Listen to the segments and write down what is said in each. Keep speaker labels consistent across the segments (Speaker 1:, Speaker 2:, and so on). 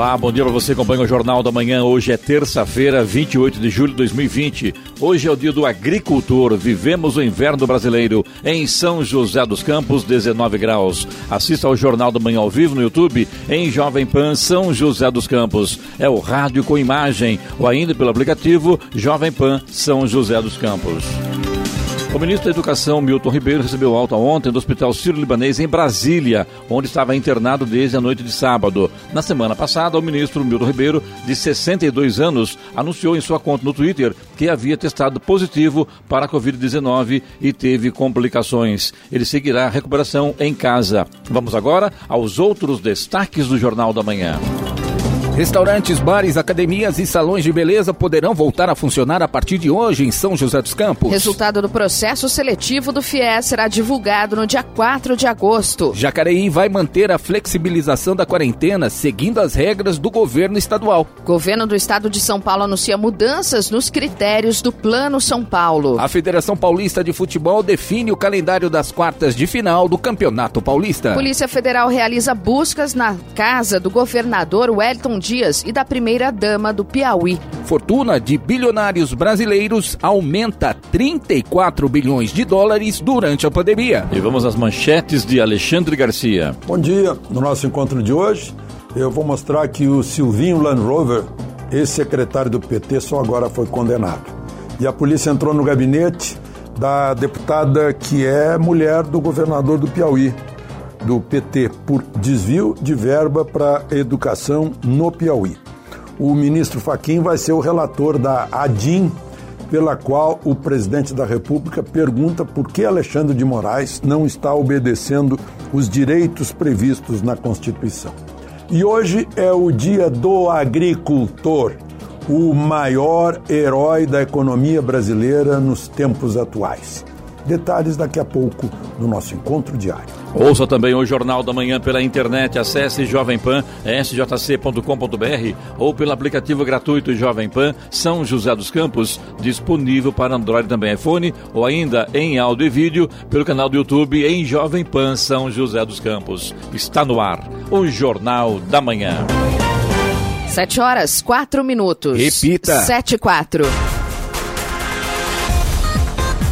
Speaker 1: Olá, bom dia para você acompanha o Jornal da Manhã. Hoje é terça-feira, 28 de julho de 2020. Hoje é o dia do agricultor. Vivemos o inverno brasileiro em São José dos Campos, 19 graus. Assista ao Jornal da Manhã ao vivo no YouTube em Jovem Pan São José dos Campos. É o rádio com imagem ou ainda pelo aplicativo Jovem Pan São José dos Campos. O ministro da Educação, Milton Ribeiro, recebeu alta ontem do Hospital Sírio-Libanês em Brasília, onde estava internado desde a noite de sábado. Na semana passada, o ministro Milton Ribeiro, de 62 anos, anunciou em sua conta no Twitter que havia testado positivo para a Covid-19 e teve complicações. Ele seguirá a recuperação em casa. Vamos agora aos outros destaques do Jornal da Manhã.
Speaker 2: Restaurantes, bares, academias e salões de beleza poderão voltar a funcionar a partir de hoje em São José dos Campos.
Speaker 3: Resultado do processo seletivo do FIES será divulgado no dia 4 de agosto.
Speaker 2: Jacareí vai manter a flexibilização da quarentena, seguindo as regras do governo estadual.
Speaker 3: Governo do estado de São Paulo anuncia mudanças nos critérios do Plano São Paulo.
Speaker 2: A Federação Paulista de Futebol define o calendário das quartas de final do Campeonato Paulista.
Speaker 3: Polícia Federal realiza buscas na casa do governador Wellington Dias e da primeira-dama do Piauí.
Speaker 2: Fortuna de bilionários brasileiros aumenta 34 bilhões de dólares durante a pandemia.
Speaker 1: E vamos às manchetes de Alexandre Garcia.
Speaker 4: Bom dia. No nosso encontro de hoje, eu vou mostrar que o Silvinho Land Rover, ex-secretário do PT, só agora foi condenado. E a polícia entrou no gabinete da deputada que é mulher do governador do Piauí, do PT por desvio de verba para educação no Piauí. O ministro Faquim vai ser o relator da ADIM, pela qual o presidente da República pergunta por que Alexandre de Moraes não está obedecendo os direitos previstos na Constituição. E hoje é o dia do agricultor, o maior herói da economia brasileira nos tempos atuais. Detalhes daqui a pouco no nosso encontro diário.
Speaker 1: Ouça também o Jornal da Manhã pela internet. Acesse Jovem Pan, sjc.com.br ou pelo aplicativo gratuito Jovem Pan São José dos Campos, disponível para Android também iPhone, ou ainda em áudio e vídeo pelo canal do YouTube em Jovem Pan São José dos Campos. Está no ar o Jornal da Manhã.
Speaker 3: Sete horas, quatro minutos.
Speaker 2: Repita.
Speaker 3: Sete e quatro.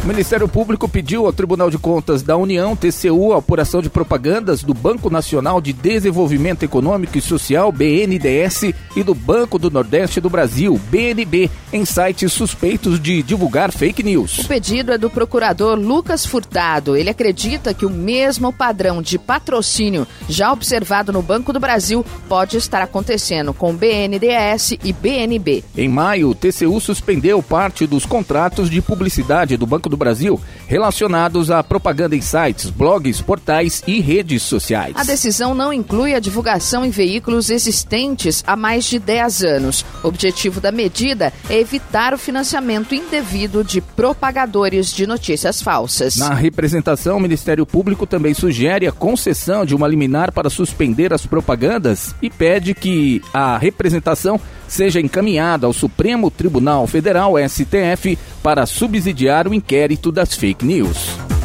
Speaker 2: O Ministério Público pediu ao Tribunal de Contas da União, TCU, a apuração de propagandas do Banco Nacional de Desenvolvimento Econômico e Social, BNDES, e do Banco do Nordeste do Brasil, BNB, em sites suspeitos de divulgar fake news.
Speaker 3: O pedido é do procurador Lucas Furtado. Ele acredita que o mesmo padrão de patrocínio já observado no Banco do Brasil pode estar acontecendo com BNDES e BNB.
Speaker 2: Em maio, o TCU suspendeu parte dos contratos de publicidade do Banco do Brasil relacionados à propaganda em sites, blogs, portais e redes sociais.
Speaker 3: A decisão não inclui a divulgação em veículos existentes há mais de 10 anos. O objetivo da medida é evitar o financiamento indevido de propagadores de notícias falsas.
Speaker 2: Na representação, o Ministério Público também sugere a concessão de uma liminar para suspender as propagandas e pede que a representação seja encaminhada ao Supremo Tribunal Federal, STF, para subsidiar o inquérito das fake news.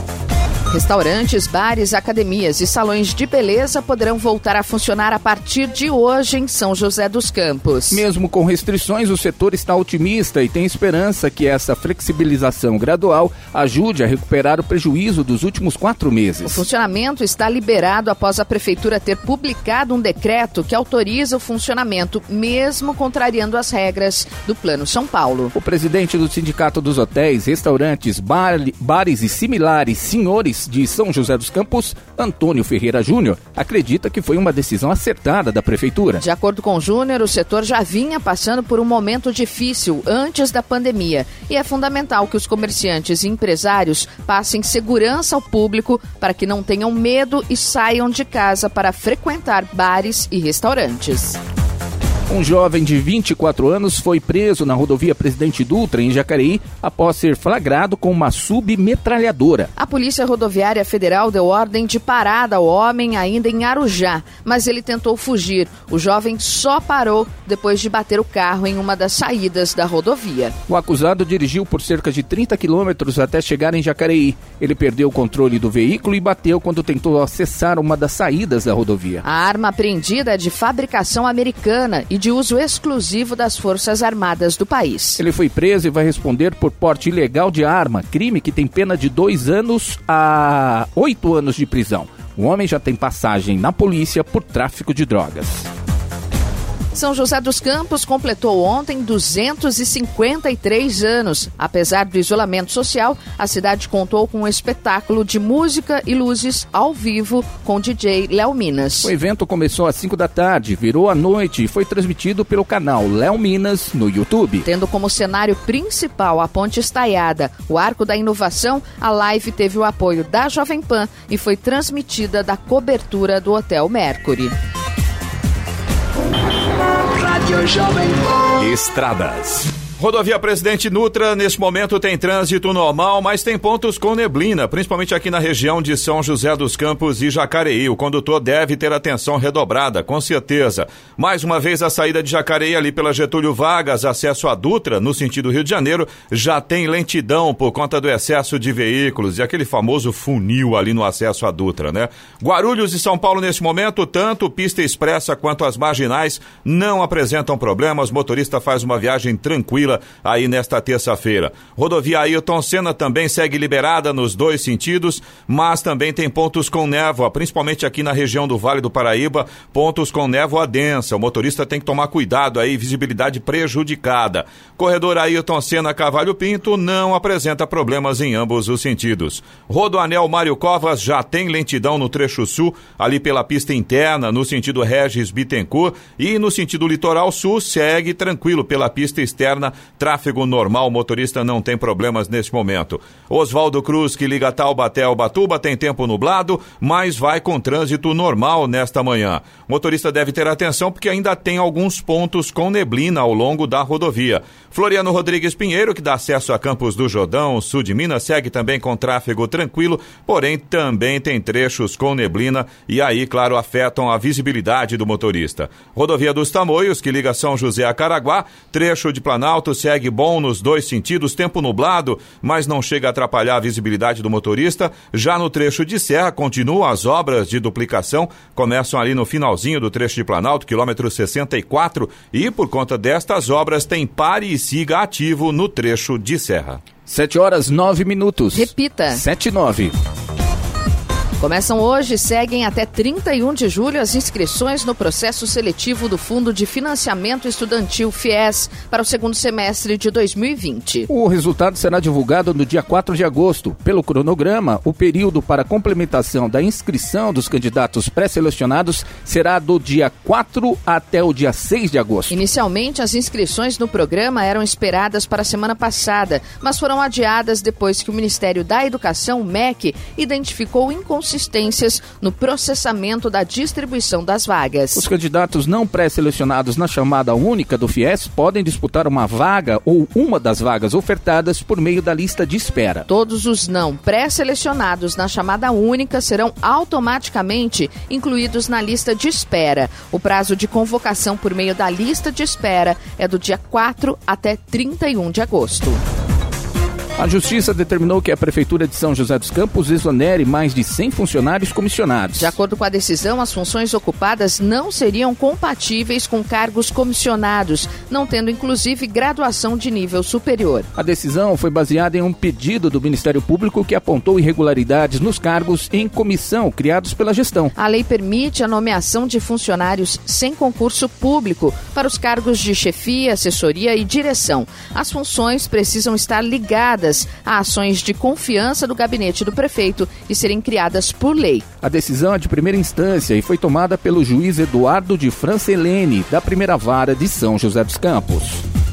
Speaker 3: Restaurantes, bares, academias e salões de beleza poderão voltar a funcionar a partir de hoje em São José dos Campos.
Speaker 2: Mesmo com restrições, o setor está otimista e tem esperança que essa flexibilização gradual ajude a recuperar o prejuízo dos últimos quatro
Speaker 3: O
Speaker 2: meses.
Speaker 3: funcionamento está liberado após a Prefeitura ter publicado um decreto que autoriza o funcionamento, mesmo contrariando as regras do Plano São Paulo.
Speaker 2: O presidente do Sindicato dos Hotéis, Restaurantes, bar- Bares e Similares, Senhores de São José dos Campos, Antônio Ferreira Júnior, acredita que foi uma decisão acertada da prefeitura.
Speaker 3: De acordo com Júnior, o setor já vinha passando por um momento difícil antes da pandemia e é fundamental que os comerciantes e empresários passem segurança ao público para que não tenham medo e saiam de casa para frequentar bares e restaurantes.
Speaker 2: Um jovem de 24 anos foi preso na rodovia Presidente Dutra, em Jacareí, após ser flagrado com uma submetralhadora.
Speaker 3: A Polícia Rodoviária Federal deu ordem de parada ao homem ainda em Arujá, mas ele tentou fugir. O jovem só parou depois de bater o carro em uma das saídas da rodovia.
Speaker 2: O acusado dirigiu por cerca de 30 quilômetros até chegar em Jacareí. Ele perdeu o controle do veículo e bateu quando tentou acessar uma das saídas da rodovia.
Speaker 3: A arma apreendida é de fabricação americana e de uso exclusivo das Forças Armadas do país.
Speaker 2: Ele foi preso e vai responder por porte ilegal de arma, crime que tem pena de dois anos a oito anos de prisão. O homem já tem passagem na polícia por tráfico de drogas.
Speaker 3: São José dos Campos completou ontem 253 anos. Apesar do isolamento social, a cidade contou com um espetáculo de música e luzes ao vivo com o DJ Léo Minas.
Speaker 2: O evento começou às 5 da tarde, virou à noite e foi transmitido pelo canal Léo Minas no YouTube.
Speaker 3: Tendo como cenário principal a Ponte Estaiada, o Arco da Inovação, a live teve o apoio da Jovem Pan e foi transmitida da cobertura do Hotel Mercury.
Speaker 5: Estradas. Rodovia Presidente Nutra, nesse momento tem trânsito normal, mas tem pontos com neblina, principalmente aqui na região de São José dos Campos e Jacareí. O condutor deve ter atenção redobrada, com certeza. Mais uma vez, a saída de Jacareí ali pela Getúlio Vargas, acesso a Dutra, no sentido Rio de Janeiro, já tem lentidão por conta do excesso de veículos e aquele famoso funil ali no acesso a Dutra, né? Guarulhos e São Paulo, nesse momento, tanto pista expressa quanto as marginais não apresentam problemas. Motorista faz uma viagem tranquila aí nesta terça-feira. Rodovia Ailton Senna também segue liberada nos dois sentidos, mas também tem pontos com névoa, principalmente aqui na região do Vale do Paraíba, pontos com névoa densa. O motorista tem que tomar cuidado aí, visibilidade prejudicada. Corredor Ailton Senna Cavalho Pinto não apresenta problemas em ambos os sentidos. Rodoanel Mário Covas já tem lentidão no trecho sul, ali pela pista interna, no sentido Regis Bittencourt, e no sentido litoral sul segue tranquilo pela pista externa Tráfego normal, motorista não tem problemas neste momento. Oswaldo Cruz, que liga Taubaté ao Batuba, tem tempo nublado, mas vai com trânsito normal nesta manhã. Motorista deve ter atenção porque ainda tem alguns pontos com neblina ao longo da rodovia. Floriano Rodrigues Pinheiro, que dá acesso a Campos do Jordão, sul de Minas, segue também com tráfego tranquilo, porém também tem trechos com neblina e aí, claro, afetam a visibilidade do motorista. Rodovia dos Tamoios, que liga São José a Caraguá, trecho de Planalto segue bom nos dois sentidos, tempo nublado, mas não chega a atrapalhar a visibilidade do motorista. Já no trecho de serra, continuam as obras de duplicação, começam ali no finalzinho do trecho de Planalto, quilômetro 64, e por conta destas obras tem pare e siga ativo no trecho de serra.
Speaker 2: 7 horas 9 minutos.
Speaker 3: Repita.
Speaker 2: 7 e 9.
Speaker 3: Começam hoje e seguem até 31 de julho as inscrições no processo seletivo do Fundo de Financiamento Estudantil FIES para o segundo semestre de 2020.
Speaker 2: O resultado será divulgado no dia 4 de agosto. Pelo cronograma, o período para complementação da inscrição dos candidatos pré-selecionados será do dia 4 até o dia 6 de agosto.
Speaker 3: Inicialmente, as inscrições no programa eram esperadas para a semana passada, mas foram adiadas depois que o Ministério da Educação, MEC, identificou inconsistências inconsistências no processamento da distribuição das vagas.
Speaker 2: Os candidatos não pré-selecionados na chamada única do FIES podem disputar uma vaga ou uma das vagas ofertadas por meio da lista de espera.
Speaker 3: Todos os não pré-selecionados na chamada única serão automaticamente incluídos na lista de espera. O prazo de convocação por meio da lista de espera é do dia 4 até 31 de agosto.
Speaker 2: A Justiça determinou que a Prefeitura de São José dos Campos exonere mais de 100 funcionários comissionados.
Speaker 3: De acordo com a decisão, as funções ocupadas não seriam compatíveis com cargos comissionados, não tendo inclusive graduação de nível superior.
Speaker 2: A decisão foi baseada em um pedido do Ministério Público que apontou irregularidades nos cargos em comissão criados pela gestão.
Speaker 3: A lei permite a nomeação de funcionários sem concurso público para os cargos de chefia, assessoria e direção. As funções precisam estar ligadas ligadas a ações de confiança do gabinete do prefeito e serem criadas por lei.
Speaker 2: A decisão é de primeira instância e foi tomada pelo juiz Eduardo de Francelene, da primeira vara de São José dos Campos.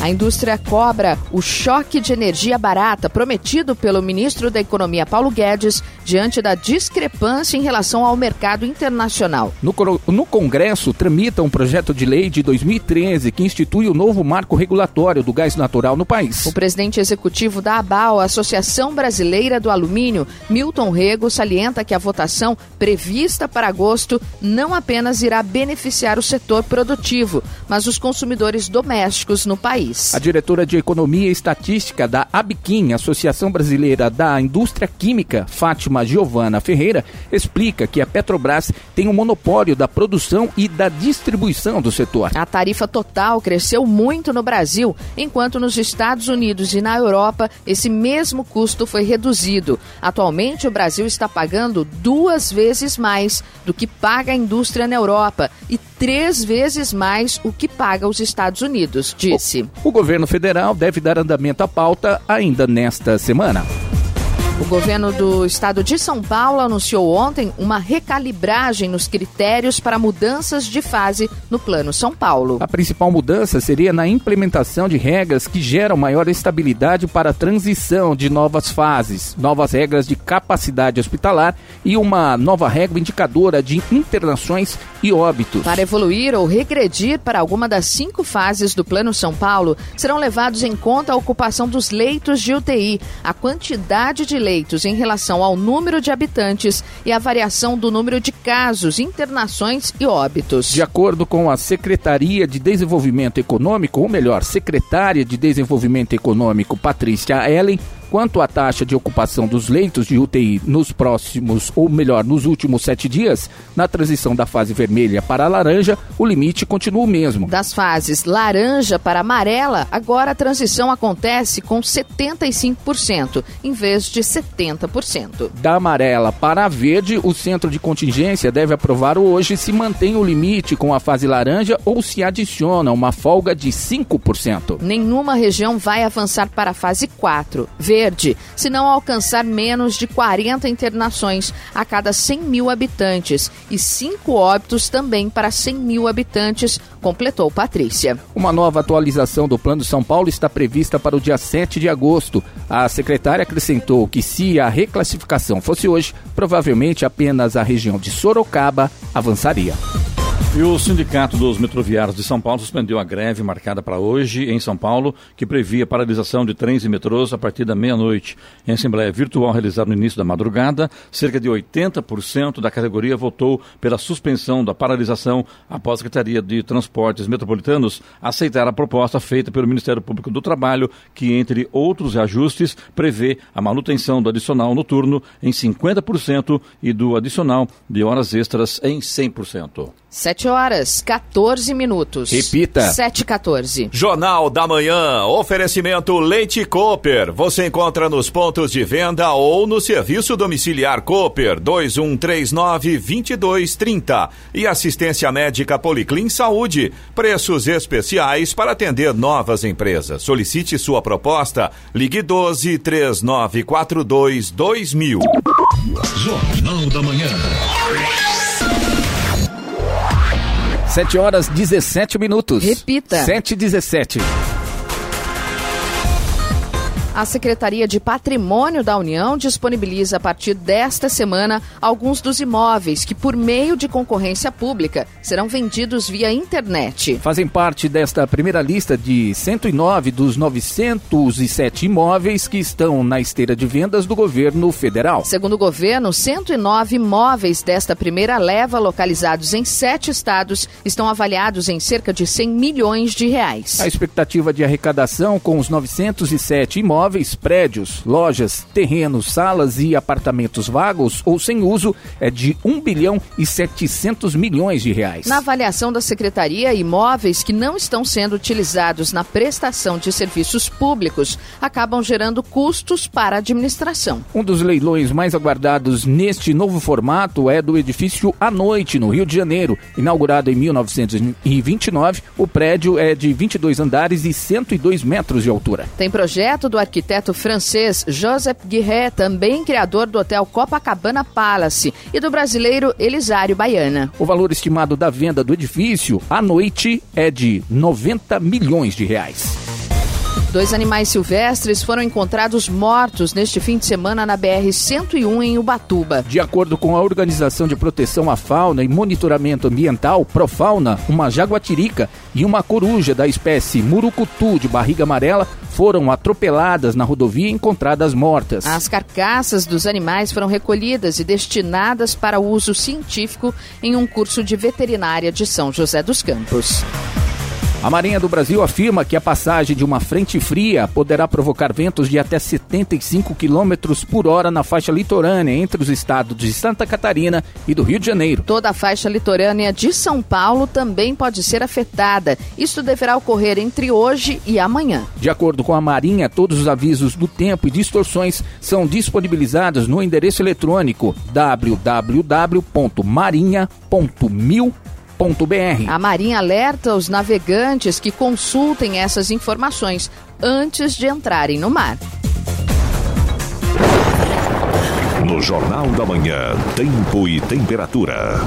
Speaker 3: A indústria cobra o choque de energia barata prometido pelo ministro da Economia Paulo Guedes diante da discrepância em relação ao mercado internacional.
Speaker 2: No, no Congresso, tramita um projeto de lei de 2013 que institui o novo marco regulatório do gás natural no país.
Speaker 3: O presidente executivo da ABAL, Associação Brasileira do Alumínio, Milton Rego, salienta que a votação prevista para agosto não apenas irá beneficiar o setor produtivo, mas os consumidores domésticos no país país.
Speaker 2: A diretora de Economia e Estatística da ABQIM, Associação Brasileira da Indústria Química, Fátima Giovana Ferreira, explica que a Petrobras tem um monopólio da produção e da distribuição do setor.
Speaker 3: A tarifa total cresceu muito no Brasil, enquanto nos Estados Unidos e na Europa esse mesmo custo foi reduzido. Atualmente, o Brasil está pagando duas vezes mais do que paga a indústria na Europa e três vezes mais o que paga os Estados Unidos, disse.
Speaker 2: O governo federal deve dar andamento à pauta ainda nesta semana.
Speaker 3: O governo do estado de São Paulo anunciou ontem uma recalibragem nos critérios para mudanças de fase no Plano São Paulo.
Speaker 2: A principal mudança seria na implementação de regras que geram maior estabilidade para a transição de novas fases, novas regras de capacidade hospitalar e uma nova regra indicadora de internações e óbitos.
Speaker 3: Para evoluir ou regredir para alguma das cinco fases do Plano São Paulo, serão levados em conta a ocupação dos leitos de UTI, a quantidade de leitos em relação ao número de habitantes e a variação do número de casos, internações e óbitos.
Speaker 2: De acordo com a Secretaria de Desenvolvimento Econômico, ou melhor, Secretária de Desenvolvimento Econômico, Patrícia Ellen, Quanto à taxa de ocupação dos leitos de UTI nos próximos, ou melhor, nos últimos sete dias, na transição da fase vermelha para a laranja, o limite continua o mesmo.
Speaker 3: Das fases laranja para amarela, agora a transição acontece com 75%, em vez de 70%.
Speaker 2: Da amarela para a verde, o centro de contingência deve aprovar hoje se mantém o limite com a fase laranja ou se adiciona uma folga de 5%.
Speaker 3: Nenhuma região vai avançar para a fase 4. Verde verde se não alcançar menos de 40 internações a cada 100 mil habitantes e cinco óbitos também para 100 mil habitantes, completou Patrícia.
Speaker 2: Uma nova atualização do Plano São Paulo está prevista para o dia 7 de agosto. A secretária acrescentou que se a reclassificação fosse hoje, provavelmente apenas a região de Sorocaba avançaria.
Speaker 1: E o Sindicato dos Metroviários de São Paulo suspendeu a greve marcada para hoje em São Paulo, que previa paralisação de trens e metrôs a partir da meia-noite. Em assembleia virtual realizada no início da madrugada, cerca de 80% da categoria votou pela suspensão da paralisação após a Secretaria de Transportes Metropolitanos aceitar a proposta feita pelo Ministério Público do Trabalho, que, entre outros ajustes, prevê a manutenção do adicional noturno em 50% e do adicional de horas extras em 100%.
Speaker 3: 7 horas, 14 minutos.
Speaker 2: Repita.
Speaker 3: 7 14.
Speaker 5: Jornal da Manhã. Oferecimento Leite Cooper. Você encontra nos pontos de venda ou no serviço domiciliar Cooper 2139 2230. E assistência médica Policlin Saúde. Preços especiais para atender novas empresas. Solicite sua proposta. Ligue 12 3942 2000.
Speaker 6: Jornal da Manhã.
Speaker 2: 7 horas 17 minutos.
Speaker 3: Repita.
Speaker 2: 7 e 17.
Speaker 3: A Secretaria de Patrimônio da União disponibiliza a partir desta semana alguns dos imóveis que, por meio de concorrência pública, serão vendidos via internet.
Speaker 2: Fazem parte desta primeira lista de 109 dos 907 imóveis que estão na esteira de vendas do governo federal.
Speaker 3: Segundo o governo, 109 imóveis desta primeira leva, localizados em sete estados, estão avaliados em cerca de 100 milhões de reais.
Speaker 2: A expectativa de arrecadação com os 907 imóveis imóveis, prédios, lojas, terrenos, salas e apartamentos vagos ou sem uso é de 1 bilhão e 700 milhões de reais.
Speaker 3: Na avaliação da Secretaria, imóveis que não estão sendo utilizados na prestação de serviços públicos acabam gerando custos para a administração.
Speaker 2: Um dos leilões mais aguardados neste novo formato é do edifício à noite, no Rio de Janeiro. Inaugurado em 1929, o prédio é de 22 andares e 102 metros de altura.
Speaker 3: Tem projeto do arquiteto arquiteto francês Joseph Guirret, também criador do hotel Copacabana Palace, e do brasileiro Elisário Baiana.
Speaker 2: O valor estimado da venda do edifício à noite é de 90 milhões de reais.
Speaker 3: Dois animais silvestres foram encontrados mortos neste fim de semana na BR-101 em Ubatuba.
Speaker 2: De acordo com a Organização de Proteção à Fauna e Monitoramento Ambiental, Profauna, uma jaguatirica e uma coruja da espécie murucutu de barriga amarela foram atropeladas na rodovia e encontradas mortas.
Speaker 3: As carcaças dos animais foram recolhidas e destinadas para uso científico em um curso de veterinária de São José dos Campos.
Speaker 2: A Marinha do Brasil afirma que a passagem de uma frente fria poderá provocar ventos de até 75 km por hora na faixa litorânea entre os estados de Santa Catarina e do Rio de Janeiro.
Speaker 3: Toda a faixa litorânea de São Paulo também pode ser afetada. Isso deverá ocorrer entre hoje e amanhã.
Speaker 2: De acordo com a Marinha, todos os avisos do tempo e distorções são disponibilizados no endereço eletrônico
Speaker 3: a Marinha alerta os navegantes que consultem essas informações antes de entrarem no mar.
Speaker 6: No Jornal da Manhã, Tempo e Temperatura.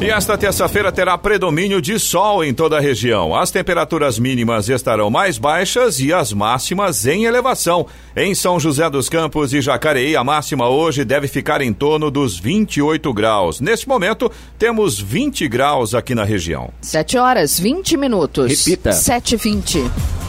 Speaker 5: E esta terça-feira terá predomínio de sol em toda a região. As temperaturas mínimas estarão mais baixas e as máximas em elevação. Em São José dos Campos e Jacareí, a máxima hoje deve ficar em torno dos 28 graus. Neste momento, temos 20 graus aqui na região.
Speaker 3: 7 horas 20 minutos.
Speaker 2: Repita.
Speaker 3: 7h20.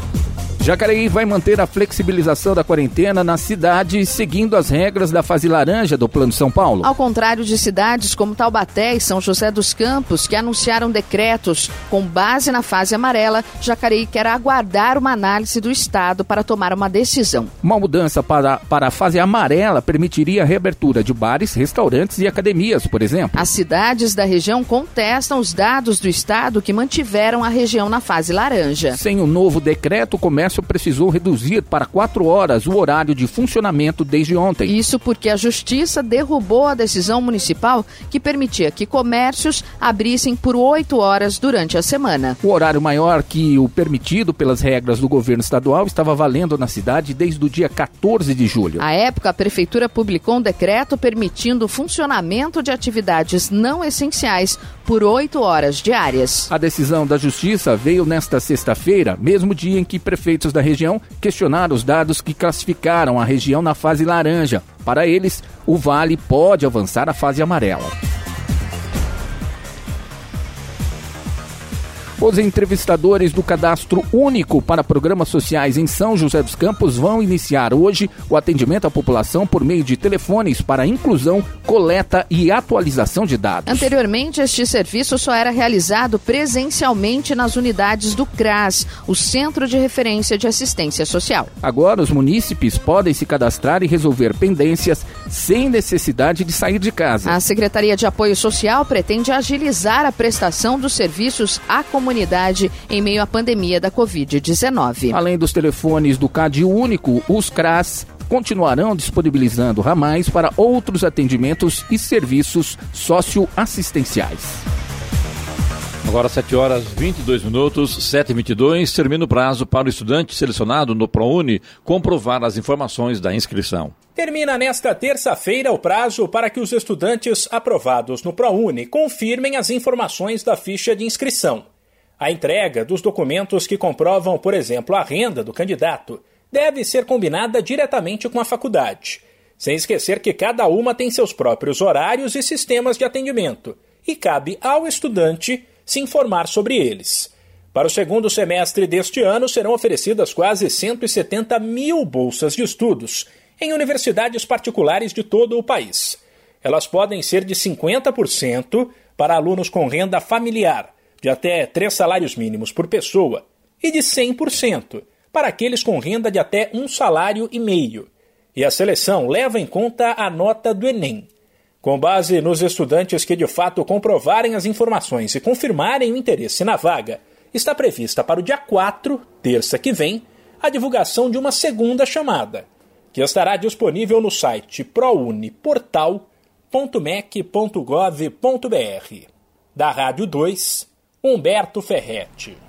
Speaker 2: Jacareí vai manter a flexibilização da quarentena na cidade, seguindo as regras da fase laranja do Plano São Paulo.
Speaker 3: Ao contrário de cidades como Taubaté e São José dos Campos, que anunciaram decretos com base na fase amarela, Jacareí quer aguardar uma análise do Estado para tomar uma decisão.
Speaker 2: Uma mudança para, para a fase amarela permitiria a reabertura de bares, restaurantes e academias, por exemplo.
Speaker 3: As cidades da região contestam os dados do Estado que mantiveram a região na fase laranja.
Speaker 2: Sem o novo decreto, o comércio precisou reduzir para quatro horas o horário de funcionamento desde ontem.
Speaker 3: Isso porque a Justiça derrubou a decisão municipal que permitia que comércios abrissem por oito horas durante a semana.
Speaker 2: O horário maior que o permitido pelas regras do governo estadual estava valendo na cidade desde o dia 14 de julho.
Speaker 3: À época, a Prefeitura publicou um decreto permitindo o funcionamento de atividades não essenciais por oito horas diárias.
Speaker 2: A decisão da Justiça veio nesta sexta-feira, mesmo dia em que prefeitos da região questionaram os dados que classificaram a região na fase laranja. Para eles, o Vale pode avançar à fase amarela. Os entrevistadores do Cadastro Único para Programas Sociais em São José dos Campos vão iniciar hoje o atendimento à população por meio de telefones para inclusão, coleta e atualização de dados.
Speaker 3: Anteriormente, este serviço só era realizado presencialmente nas unidades do CRAS, o Centro de Referência de Assistência Social.
Speaker 2: Agora, os munícipes podem se cadastrar e resolver pendências sem necessidade de sair de casa.
Speaker 3: A Secretaria de Apoio Social pretende agilizar a prestação dos serviços à comunidade comunidade em meio à pandemia da Covid-19.
Speaker 2: Além dos telefones do CAD único, os CRAS continuarão disponibilizando ramais para outros atendimentos e serviços socioassistenciais.
Speaker 1: Agora 7 horas 22 minutos, 7 e 22 termina o prazo para o estudante selecionado no ProUni comprovar as informações da inscrição.
Speaker 7: Termina nesta terça-feira o prazo para que os estudantes aprovados no ProUni confirmem as informações da ficha de inscrição. A entrega dos documentos que comprovam, por exemplo, a renda do candidato deve ser combinada diretamente com a faculdade, sem esquecer que cada uma tem seus próprios horários e sistemas de atendimento, e cabe ao estudante se informar sobre eles. Para o segundo semestre deste ano, serão oferecidas quase 170 mil bolsas de estudos em universidades particulares de todo o país. Elas podem ser de 50% para alunos com renda familiar de até três salários mínimos por pessoa e de 100% para aqueles com renda de até um salário e meio. E a seleção leva em conta a nota do Enem. Com base nos estudantes que de fato comprovarem as informações e confirmarem o interesse na vaga, está prevista para o dia 4, terça que vem, a divulgação de uma segunda chamada, que estará disponível no site prouniportal.mec.gov.br. Da Rádio 2, Humberto Ferretti.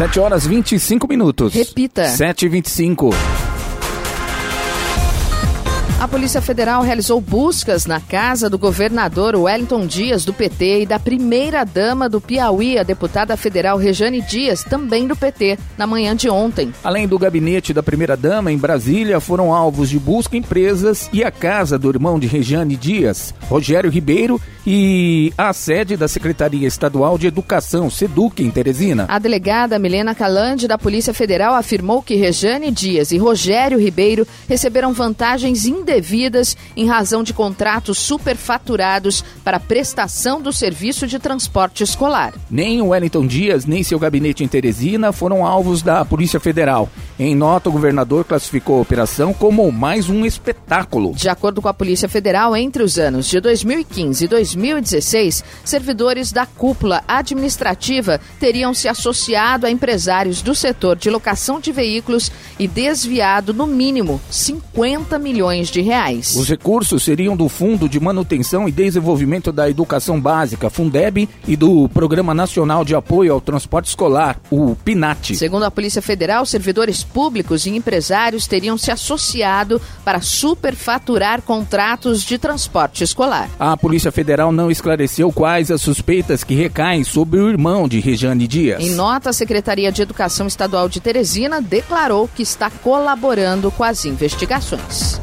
Speaker 2: 7 horas 25 minutos.
Speaker 3: Repita.
Speaker 2: 7 e 25
Speaker 3: A Polícia Federal realizou buscas na casa do governador Wellington Dias, do PT, e da primeira-dama do Piauí, a deputada federal Rejane Dias, também do PT, na manhã de ontem.
Speaker 2: Além do gabinete da primeira-dama em Brasília, foram alvos de busca empresas e a casa do irmão de Rejane Dias, Rogério Ribeiro, e a sede da Secretaria Estadual de Educação, SEDUC, em Teresina.
Speaker 3: A delegada Milena Calande, da Polícia Federal, afirmou que Rejane Dias e Rogério Ribeiro receberam vantagens indevidas em razão de contratos superfaturados para prestação do serviço de transporte escolar.
Speaker 2: Nem o Wellington Dias, nem seu gabinete em Teresina foram alvos da Polícia Federal. Em nota, o governador classificou a operação como mais um espetáculo.
Speaker 3: De acordo com a Polícia Federal, entre os anos de 2015 e 2016, servidores da cúpula administrativa teriam se associado a empresários do setor de locação de veículos e desviado, no mínimo, 50 milhões de reais.
Speaker 2: Os recursos seriam do Fundo de Manutenção e Desenvolvimento da Educação Básica, Fundeb, e do Programa Nacional de Apoio ao Transporte Escolar, o PINAT.
Speaker 3: Segundo a Polícia Federal, servidores públicos e empresários teriam se associado para superfaturar contratos de transporte escolar.
Speaker 2: A Polícia Federal não esclareceu quais as suspeitas que recaem sobre o irmão de Rejane Dias.
Speaker 3: Em nota, a Secretaria de Educação Estadual de Teresina declarou que está colaborando com as investigações.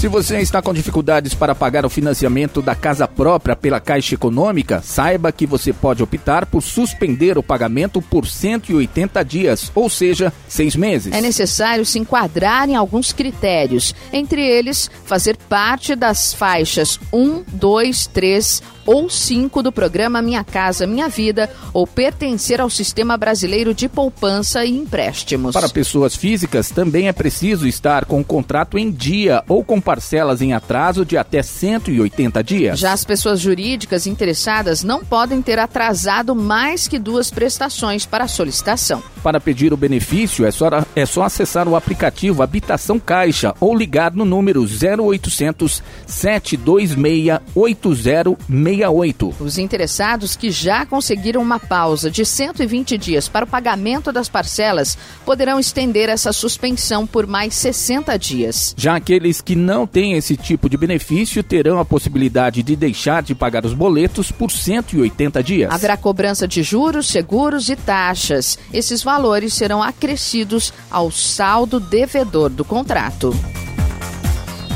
Speaker 2: Se você está com dificuldades para pagar o financiamento da casa própria pela Caixa Econômica, saiba que você pode optar por suspender o pagamento por 180 dias, ou seja, seis meses.
Speaker 3: É necessário se enquadrar em alguns critérios, entre eles, fazer parte das faixas 1, 2, 3 ou 5 do programa Minha Casa Minha Vida ou pertencer ao Sistema Brasileiro de Poupança e Empréstimos.
Speaker 2: Para pessoas físicas, também é preciso estar com o contrato em dia ou com parcelas em atraso de até 180 dias.
Speaker 3: Já as pessoas jurídicas interessadas não podem ter atrasado mais que duas prestações para a solicitação.
Speaker 2: Para pedir o benefício, é só, é só acessar o aplicativo Habitação Caixa ou ligar no número 0800 726 8068.
Speaker 3: Os interessados que já conseguiram uma pausa de 120 dias para o pagamento das parcelas poderão estender essa suspensão por mais 60 dias.
Speaker 2: Já aqueles que não têm esse tipo de benefício terão a possibilidade de deixar de pagar os boletos por 180 dias.
Speaker 3: Haverá cobrança de juros, seguros e taxas. Esses valores serão acrescidos ao saldo devedor do contrato.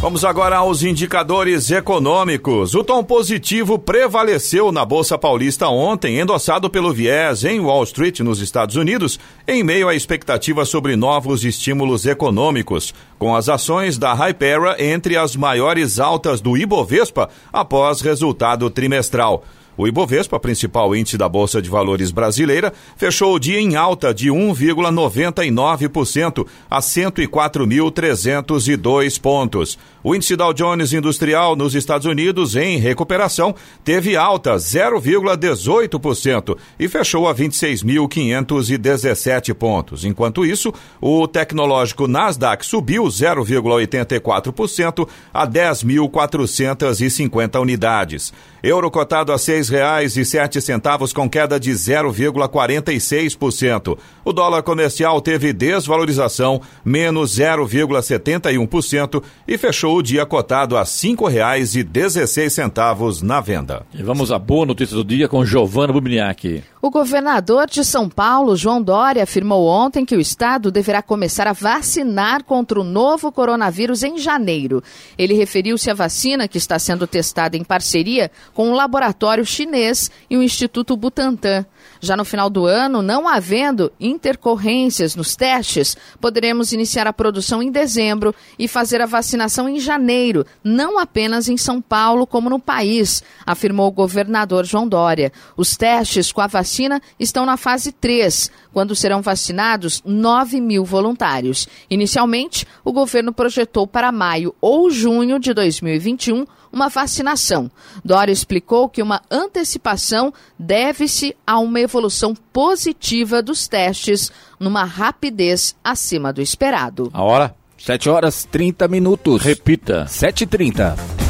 Speaker 5: Vamos agora aos indicadores econômicos. O tom positivo prevaleceu na Bolsa Paulista ontem, endossado pelo viés em Wall Street, nos Estados Unidos, em meio à expectativa sobre novos estímulos econômicos, com as ações da Hypera entre as maiores altas do Ibovespa após resultado trimestral. O Ibovespa, principal índice da Bolsa de Valores brasileira, fechou o dia em alta de 1,99% a 104.302 pontos. O índice Dow Jones Industrial nos Estados Unidos, em recuperação, teve alta 0,18% e fechou a 26.517 pontos. Enquanto isso, o tecnológico Nasdaq subiu 0,84% a 10.450 unidades. Euro cotado a sete centavos com queda de 0,46%. O dólar comercial teve desvalorização menos 0,71% e fechou o dia cotado a cinco reais e dezesseis centavos na venda.
Speaker 1: E vamos à boa notícia do dia com Giovana Bubniak.
Speaker 3: O governador de São Paulo, João Dória, afirmou ontem que o estado deverá começar a vacinar contra o novo coronavírus em janeiro. Ele referiu-se à vacina que está sendo testada em parceria com um laboratório chinês e o Instituto Butantan. Já no final do ano, não havendo intercorrências nos testes, poderemos iniciar a produção em dezembro e fazer a vacinação em janeiro, não apenas em São Paulo, como no país, afirmou o governador João Dória. Os testes com a vacina estão na fase 3, quando serão vacinados 9 mil voluntários. Inicialmente, o governo projetou para maio ou junho de 2021 uma vacinação. Dória explicou que uma antecipação deve-se a uma evolução positiva dos testes, numa rapidez acima do esperado.
Speaker 1: A hora?
Speaker 2: 7 horas 30 minutos.
Speaker 1: Repita.
Speaker 2: 7h30.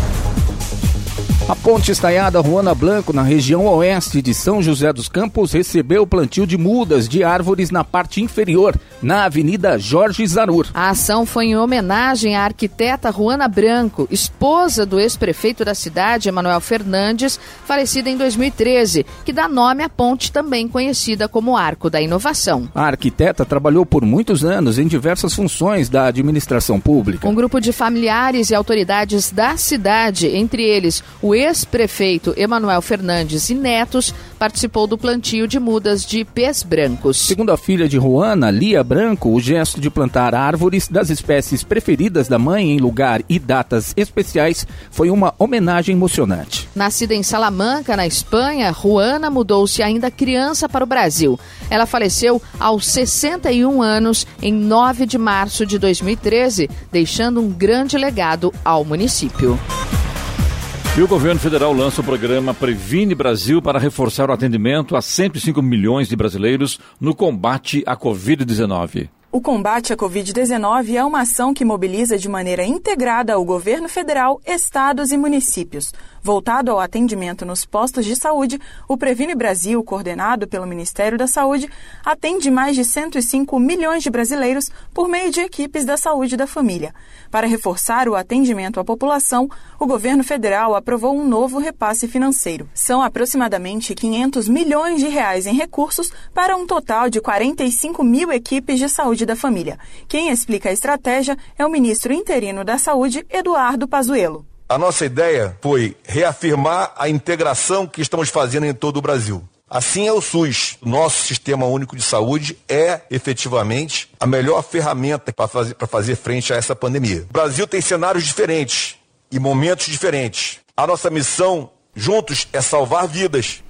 Speaker 2: A ponte estaiada Juana Blanco, na região oeste de São José dos Campos, recebeu plantio de mudas de árvores na parte inferior, na Avenida Jorge Zanur.
Speaker 3: A ação foi em homenagem à arquiteta Juana Branco, esposa do ex-prefeito da cidade, Emanuel Fernandes, falecida em 2013, que dá nome à ponte também conhecida como Arco da Inovação.
Speaker 2: A arquiteta trabalhou por muitos anos em diversas funções da administração pública.
Speaker 3: Um grupo de familiares e autoridades da cidade, entre eles o ex-prefeito Emanuel Fernandes e netos, participou do plantio de mudas de pés brancos.
Speaker 2: Segundo a filha de Juana, Lia Branco, o gesto de plantar árvores das espécies preferidas da mãe em lugar e datas especiais foi uma homenagem emocionante.
Speaker 3: Nascida em Salamanca, na Espanha, Juana mudou-se ainda criança para o Brasil. Ela faleceu aos 61 anos em 9 de março de 2013, deixando um grande legado ao município.
Speaker 1: E o governo federal lança o programa Previne Brasil para reforçar o atendimento a 105 milhões de brasileiros no combate à Covid-19.
Speaker 8: O combate à Covid-19 é uma ação que mobiliza de maneira integrada o governo federal, estados e municípios. Voltado ao atendimento nos postos de saúde, o Previne Brasil, coordenado pelo Ministério da Saúde, atende mais de 105 milhões de brasileiros por meio de equipes da saúde da família. Para reforçar o atendimento à população, o governo federal aprovou um novo repasse financeiro. São aproximadamente 500 milhões de reais em recursos para um total de 45 mil equipes de saúde da família. Quem explica a estratégia é o ministro interino da Saúde, Eduardo Pazuello.
Speaker 9: A nossa ideia foi reafirmar a integração que estamos fazendo em todo o Brasil. Assim é o SUS. Nosso sistema único de saúde é efetivamente a melhor ferramenta para fazer, fazer frente a essa pandemia. O Brasil tem cenários diferentes e momentos diferentes. A nossa missão juntos é salvar vidas.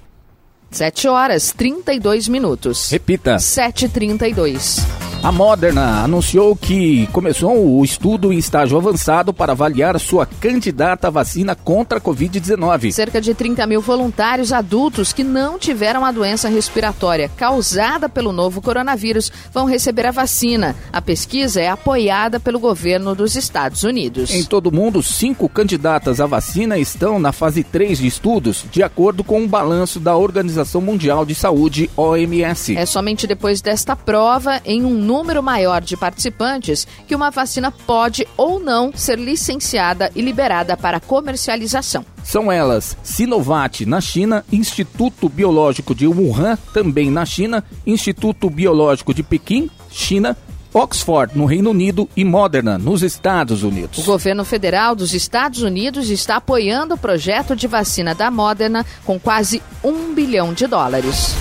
Speaker 3: 7 horas 32 minutos.
Speaker 2: Repita.
Speaker 3: 7h32.
Speaker 2: A Moderna anunciou que começou o estudo em estágio avançado para avaliar sua candidata à vacina contra a Covid-19.
Speaker 3: Cerca de 30 mil voluntários adultos que não tiveram a doença respiratória causada pelo novo coronavírus vão receber a vacina. A pesquisa é apoiada pelo governo dos Estados Unidos.
Speaker 2: Em todo o mundo, cinco candidatas à vacina estão na fase 3 de estudos, de acordo com um balanço da Organização Mundial de Saúde, OMS.
Speaker 3: É somente depois desta prova, em um número maior de participantes que uma vacina pode ou não ser licenciada e liberada para comercialização.
Speaker 2: São elas Sinovac na China, Instituto Biológico de Wuhan, também na China, Instituto Biológico de Pequim, China, Oxford, no Reino Unido, e Moderna, nos Estados Unidos.
Speaker 3: O governo federal dos Estados Unidos está apoiando o projeto de vacina da Moderna com quase um bilhão de dólares.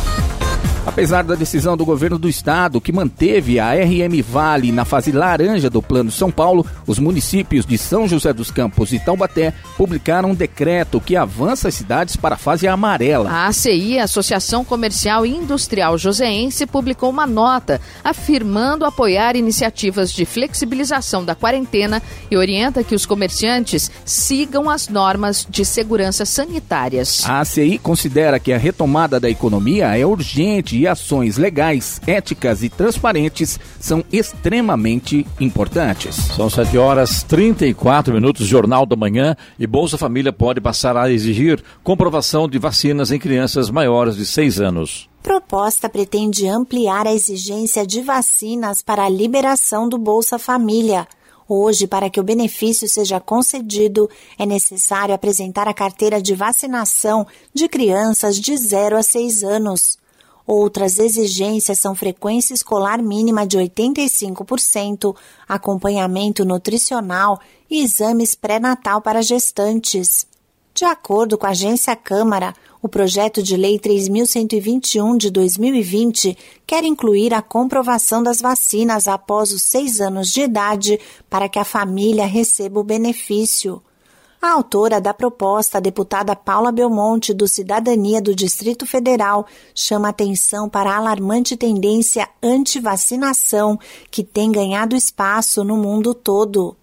Speaker 2: Apesar da decisão do governo do estado, que manteve a RM Vale na fase laranja do Plano São Paulo, os municípios de São José dos Campos e Taubaté publicaram um decreto que avança as cidades para a fase amarela.
Speaker 3: A ACI, Associação Comercial e Industrial Joseense, publicou uma nota afirmando apoiar iniciativas de flexibilização da quarentena e orienta que os comerciantes sigam as normas de segurança sanitárias.
Speaker 2: A ACI considera que a retomada da economia é urgente e ações legais, éticas e transparentes são extremamente importantes.
Speaker 1: São 7 horas 34 minutos, Jornal da Manhã, e Bolsa Família pode passar a exigir comprovação de vacinas em crianças maiores de 6 anos.
Speaker 10: Proposta pretende ampliar a exigência de vacinas para a liberação do Bolsa Família. Hoje, para que o benefício seja concedido, é necessário apresentar a carteira de vacinação de crianças de 0 a 6 anos. Outras exigências são frequência escolar mínima de 85%, acompanhamento nutricional e exames pré-natal para gestantes. De acordo com a agência Câmara, o projeto de lei 3121 de 2020 quer incluir a comprovação das vacinas após os seis anos de idade para que a família receba o benefício. A autora da proposta, a deputada Paula Belmonte, do Cidadania do Distrito Federal, chama atenção para a alarmante tendência anti-vacinação que tem ganhado espaço no mundo todo.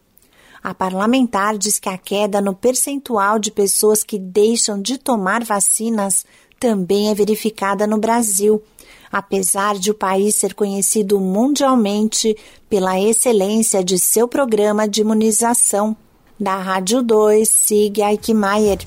Speaker 10: A parlamentar diz que a queda no percentual de pessoas que deixam de tomar vacinas também é verificada no Brasil, apesar de o país ser conhecido mundialmente pela excelência de seu programa de imunização. Da Rádio 2, Sig Eichmeier.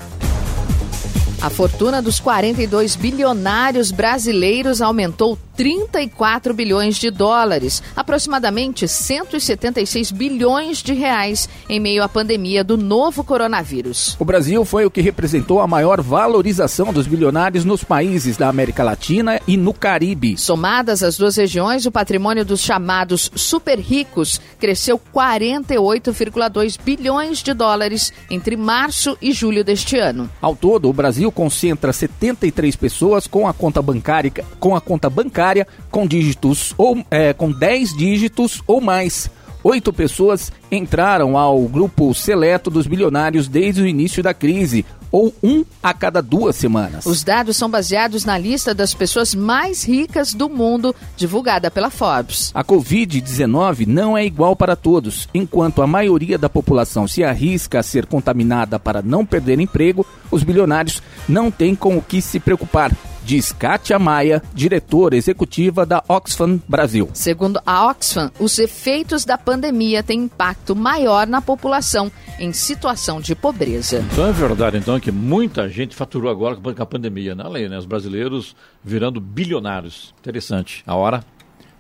Speaker 3: A fortuna dos 42 bilionários brasileiros aumentou 34 bilhões de dólares, aproximadamente 176 bilhões de reais, em meio à pandemia do novo coronavírus.
Speaker 2: O Brasil foi o que representou a maior valorização dos bilionários nos países da América Latina e no Caribe.
Speaker 3: Somadas as duas regiões, o patrimônio dos chamados super ricos cresceu 48,2 bilhões de dólares entre março e julho deste ano.
Speaker 2: Ao todo, o Brasil concentra 73 pessoas com a conta bancária, com a conta bancária com dígitos ou é, com 10 dígitos ou mais. Oito pessoas entraram ao grupo seleto dos bilionários desde o início da crise, ou um a cada duas semanas.
Speaker 3: Os dados são baseados na lista das pessoas mais ricas do mundo, divulgada pela Forbes.
Speaker 2: A Covid-19 não é igual para todos. Enquanto a maioria da população se arrisca a ser contaminada para não perder emprego, os bilionários não têm com o que se preocupar diz Kátia Maia, diretora executiva da Oxfam Brasil.
Speaker 3: Segundo a Oxfam, os efeitos da pandemia têm impacto maior na população em situação de pobreza.
Speaker 1: Então é verdade, então, que muita gente faturou agora com a pandemia, né? Além, né? Os brasileiros virando bilionários. Interessante. A hora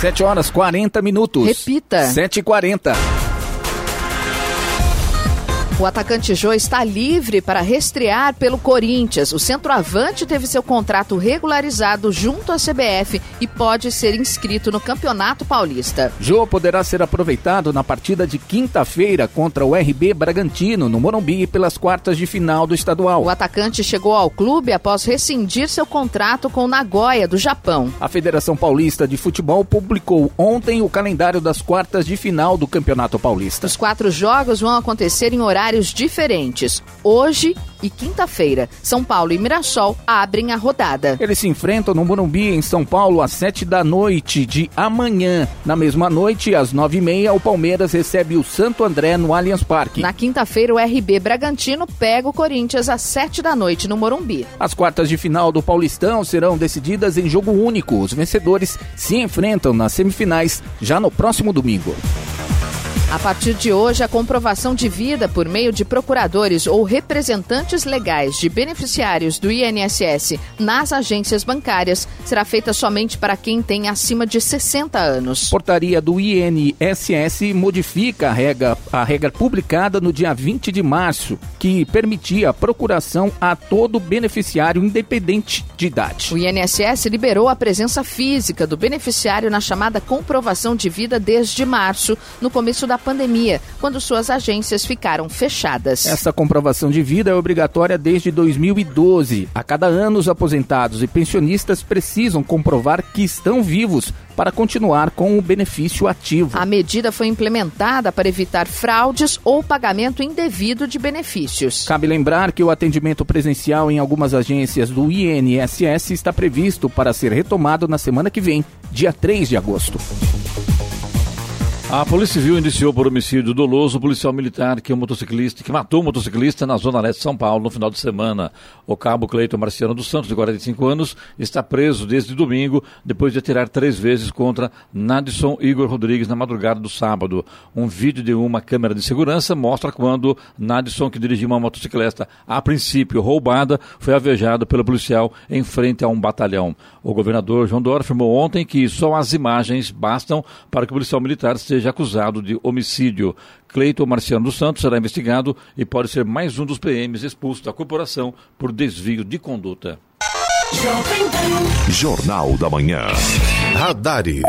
Speaker 2: 7 horas 40 minutos.
Speaker 3: Repita.
Speaker 2: 7h40.
Speaker 3: O atacante Jô está livre para restrear pelo Corinthians. O centroavante teve seu contrato regularizado junto à CBF e pode ser inscrito no Campeonato Paulista.
Speaker 2: Jô poderá ser aproveitado na partida de quinta-feira contra o RB Bragantino, no Morumbi, pelas quartas de final do estadual.
Speaker 3: O atacante chegou ao clube após rescindir seu contrato com o Nagoya, do Japão.
Speaker 2: A Federação Paulista de Futebol publicou ontem o calendário das quartas de final do Campeonato Paulista.
Speaker 3: Os quatro jogos vão acontecer em horário horários diferentes. Hoje e quinta-feira, São Paulo e Mirassol abrem a rodada.
Speaker 2: Eles se enfrentam no Morumbi, em São Paulo, às sete da noite de amanhã. Na mesma noite, às nove e meia, o Palmeiras recebe o Santo André no Allianz Parque.
Speaker 3: Na quinta-feira, o RB Bragantino pega o Corinthians às sete da noite no Morumbi.
Speaker 2: As quartas de final do Paulistão serão decididas em jogo único. Os vencedores se enfrentam nas semifinais já no próximo domingo.
Speaker 3: A partir de hoje, a comprovação de vida por meio de procuradores ou representantes legais de beneficiários do INSS nas agências bancárias será feita somente para quem tem acima de 60 anos.
Speaker 2: Portaria do INSS modifica a regra, a regra publicada no dia 20 de março, que permitia a procuração a todo beneficiário independente de idade.
Speaker 3: O INSS liberou a presença física do beneficiário na chamada comprovação de vida desde março, no começo da pandemia, quando suas agências ficaram fechadas.
Speaker 2: Essa comprovação de vida é obrigatória desde 2012. A cada ano, os aposentados e pensionistas precisam comprovar que estão vivos para continuar com o benefício ativo.
Speaker 3: A medida foi implementada para evitar fraudes ou pagamento indevido de benefícios.
Speaker 2: Cabe lembrar que o atendimento presencial em algumas agências do INSS está previsto para ser retomado na semana que vem, dia 3 de agosto.
Speaker 1: A Polícia Civil iniciou por homicídio doloso o policial militar que, é um motociclista, que matou um motociclista na Zona Leste de São Paulo no final de semana. O cabo Cleiton Marciano dos Santos, de 45 anos, está preso desde domingo, depois de atirar três vezes contra Nadson Igor Rodrigues na madrugada do sábado. Um vídeo de uma câmera de segurança mostra quando Nadson, que dirigia uma motocicleta a princípio roubada, foi avejado pelo policial em frente a um batalhão. O governador João Dória afirmou ontem que só as imagens bastam para que o policial militar seja seja acusado de homicídio. Cleiton Marciano dos Santos será investigado e pode ser mais um dos PMs expulsos da corporação por desvio de conduta.
Speaker 6: Jornal da Manhã.
Speaker 5: Radares.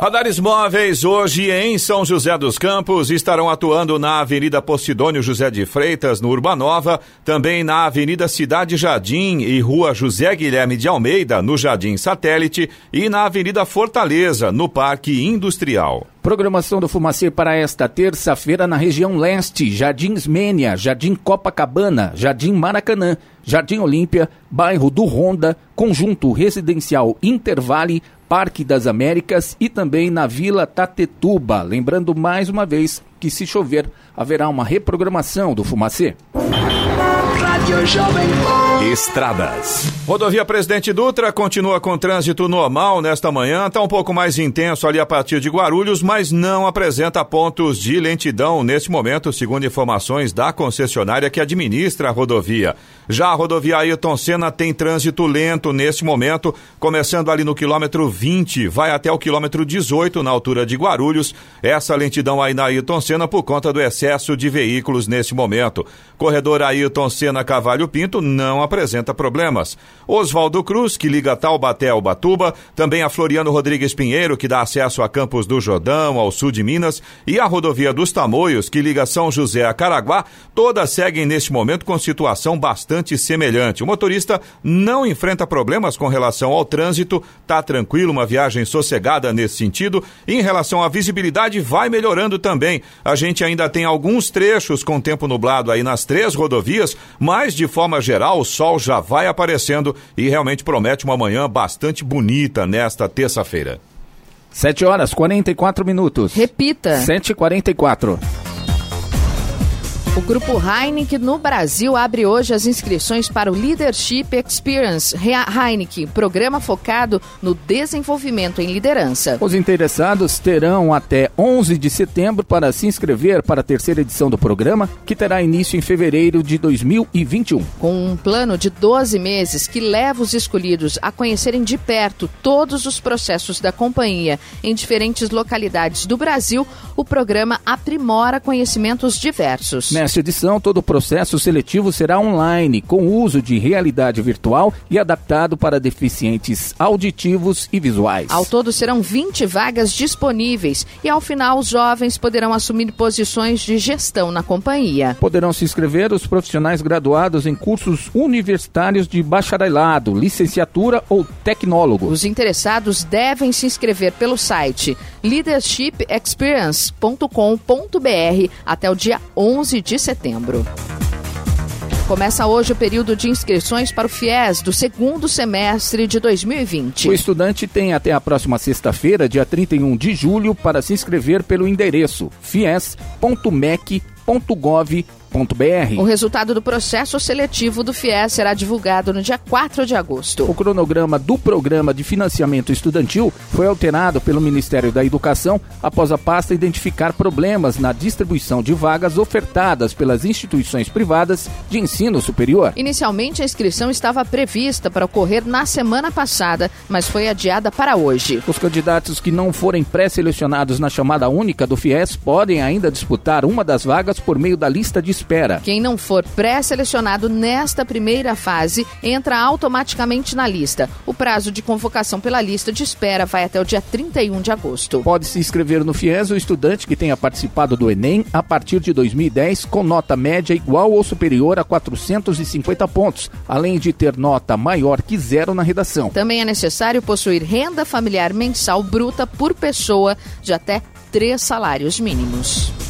Speaker 5: Radares móveis hoje em São José dos Campos estarão atuando na Avenida Posidônio José de Freitas, no Urbanova, também na Avenida Cidade Jardim e Rua José Guilherme de Almeida, no Jardim Satélite, e na Avenida Fortaleza, no Parque Industrial.
Speaker 2: Programação do Fumacê para esta terça-feira na região leste, Jardim Mênia, Jardim Copacabana, Jardim Maracanã, Jardim Olímpia, bairro do Ronda, Conjunto Residencial Intervale, Parque das Américas e também na Vila Tatetuba. Lembrando mais uma vez que se chover, haverá uma reprogramação do Fumacê.
Speaker 5: Estradas. Rodovia Presidente Dutra continua com trânsito normal nesta manhã, está um pouco mais intenso ali a partir de Guarulhos, mas não apresenta pontos de lentidão neste momento, segundo informações da concessionária que administra a rodovia. Já a rodovia Ayrton Senna tem trânsito lento neste momento, começando ali no quilômetro 20, vai até o quilômetro 18 na altura de Guarulhos. Essa lentidão aí na Ayrton Senna por conta do excesso de veículos neste momento. Corredor Ayrton Senna Cavalho Pinto não apresenta problemas. Oswaldo Cruz, que liga Taubaté ao Batuba, também a Floriano Rodrigues Pinheiro, que dá acesso a Campos do Jordão, ao sul de Minas, e a rodovia dos Tamoios, que liga São José a Caraguá, todas seguem neste momento com situação bastante semelhante. O motorista não enfrenta problemas com relação ao trânsito, está tranquilo, uma viagem sossegada nesse sentido. Em relação à visibilidade, vai melhorando também. A gente ainda tem alguns trechos com tempo nublado aí nas três rodovias, mas de forma geral o sol já vai aparecendo e realmente promete uma manhã bastante bonita nesta terça-feira.
Speaker 2: 7 horas 44 minutos.
Speaker 3: Repita.
Speaker 2: 7h44.
Speaker 3: O grupo Heineken no Brasil abre hoje as inscrições para o Leadership Experience Heineken, programa focado no desenvolvimento em liderança.
Speaker 2: Os interessados terão até 11 de setembro para se inscrever para a terceira edição do programa, que terá início em fevereiro de 2021.
Speaker 3: Com um plano de 12 meses que leva os escolhidos a conhecerem de perto todos os processos da companhia em diferentes localidades do Brasil, o programa aprimora conhecimentos diversos.
Speaker 2: Nesta edição, todo o processo seletivo será online, com uso de realidade virtual e adaptado para deficientes auditivos e visuais.
Speaker 3: Ao todo, serão 20 vagas disponíveis e, ao final, os jovens poderão assumir posições de gestão na companhia.
Speaker 2: Poderão se inscrever os profissionais graduados em cursos universitários de bacharelado, licenciatura ou tecnólogo.
Speaker 3: Os interessados devem se inscrever pelo site leadershipexperience.com.br até o dia 11 de setembro. Começa hoje o período de inscrições para o FIES do segundo semestre de 2020.
Speaker 2: O estudante tem até a próxima sexta-feira, dia 31 de julho, para se inscrever pelo endereço fies.mec.gov.br
Speaker 3: o resultado do processo seletivo do FIES será divulgado no dia 4 de agosto.
Speaker 2: O cronograma do programa de financiamento estudantil foi alterado pelo Ministério da Educação após a pasta identificar problemas na distribuição de vagas ofertadas pelas instituições privadas de ensino superior.
Speaker 3: Inicialmente, a inscrição estava prevista para ocorrer na semana passada, mas foi adiada para hoje.
Speaker 2: Os candidatos que não forem pré-selecionados na chamada única do FIES podem ainda disputar uma das vagas por meio da lista de espera.
Speaker 3: Quem não for pré-selecionado nesta primeira fase entra automaticamente na lista. O prazo de convocação pela lista de espera vai até o dia 31 de agosto.
Speaker 2: Pode se inscrever no FIES o estudante que tenha participado do Enem a partir de 2010 com nota média igual ou superior a 450 pontos, além de ter nota maior que zero na redação.
Speaker 3: Também é necessário possuir renda familiar mensal bruta por pessoa de até três salários mínimos.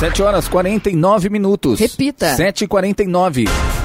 Speaker 2: 7 horas 49 minutos.
Speaker 3: Repita.
Speaker 2: 7h49.